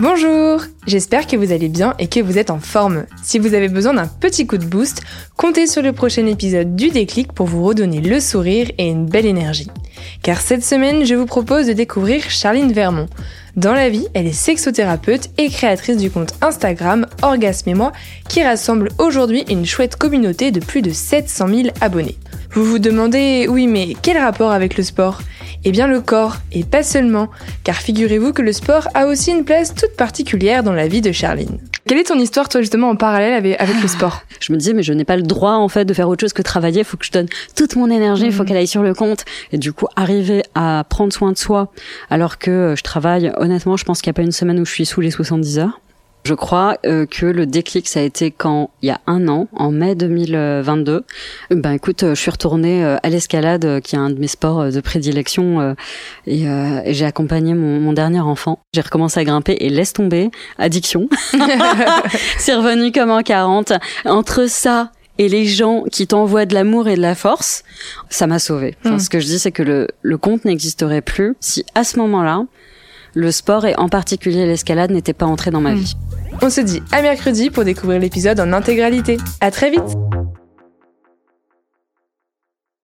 Bonjour, j'espère que vous allez bien et que vous êtes en forme. Si vous avez besoin d'un petit coup de boost, comptez sur le prochain épisode du déclic pour vous redonner le sourire et une belle énergie. Car cette semaine, je vous propose de découvrir Charline Vermont. Dans la vie, elle est sexothérapeute et créatrice du compte Instagram Orgasme et moi, qui rassemble aujourd'hui une chouette communauté de plus de 700 000 abonnés. Vous vous demandez, oui mais quel rapport avec le sport? Eh bien le corps, et pas seulement, car figurez-vous que le sport a aussi une place toute particulière dans la vie de Charline. Quelle est ton histoire, toi, justement, en parallèle avec, le sport? Je me disais, mais je n'ai pas le droit, en fait, de faire autre chose que travailler. Il faut que je donne toute mon énergie, il faut mhm. qu'elle aille sur le compte. Et du coup, arriver à prendre soin de soi, alors que je travaille, honnêtement, je pense qu'il n'y a pas une semaine où je suis sous les 70 heures. Je crois euh, que le déclic, ça a été quand, il y a un an, en mai 2022, ben écoute, je suis retournée euh, à l'escalade, qui est un de mes sports de prédilection, et, et j'ai accompagné mon, mon, dernier enfant. J'ai recommencé à grimper et laisse tomber, addiction. C'est revenu comme en 40. Entre ça et les gens qui t'envoient de l'amour et de la force, ça m'a sauvé. Enfin, mm. Ce que je dis, c'est que le, le compte n'existerait plus si à ce moment-là, le sport et en particulier l'escalade n'étaient pas entrés dans ma mm. vie. On se dit à mercredi pour découvrir l'épisode en intégralité. À très vite!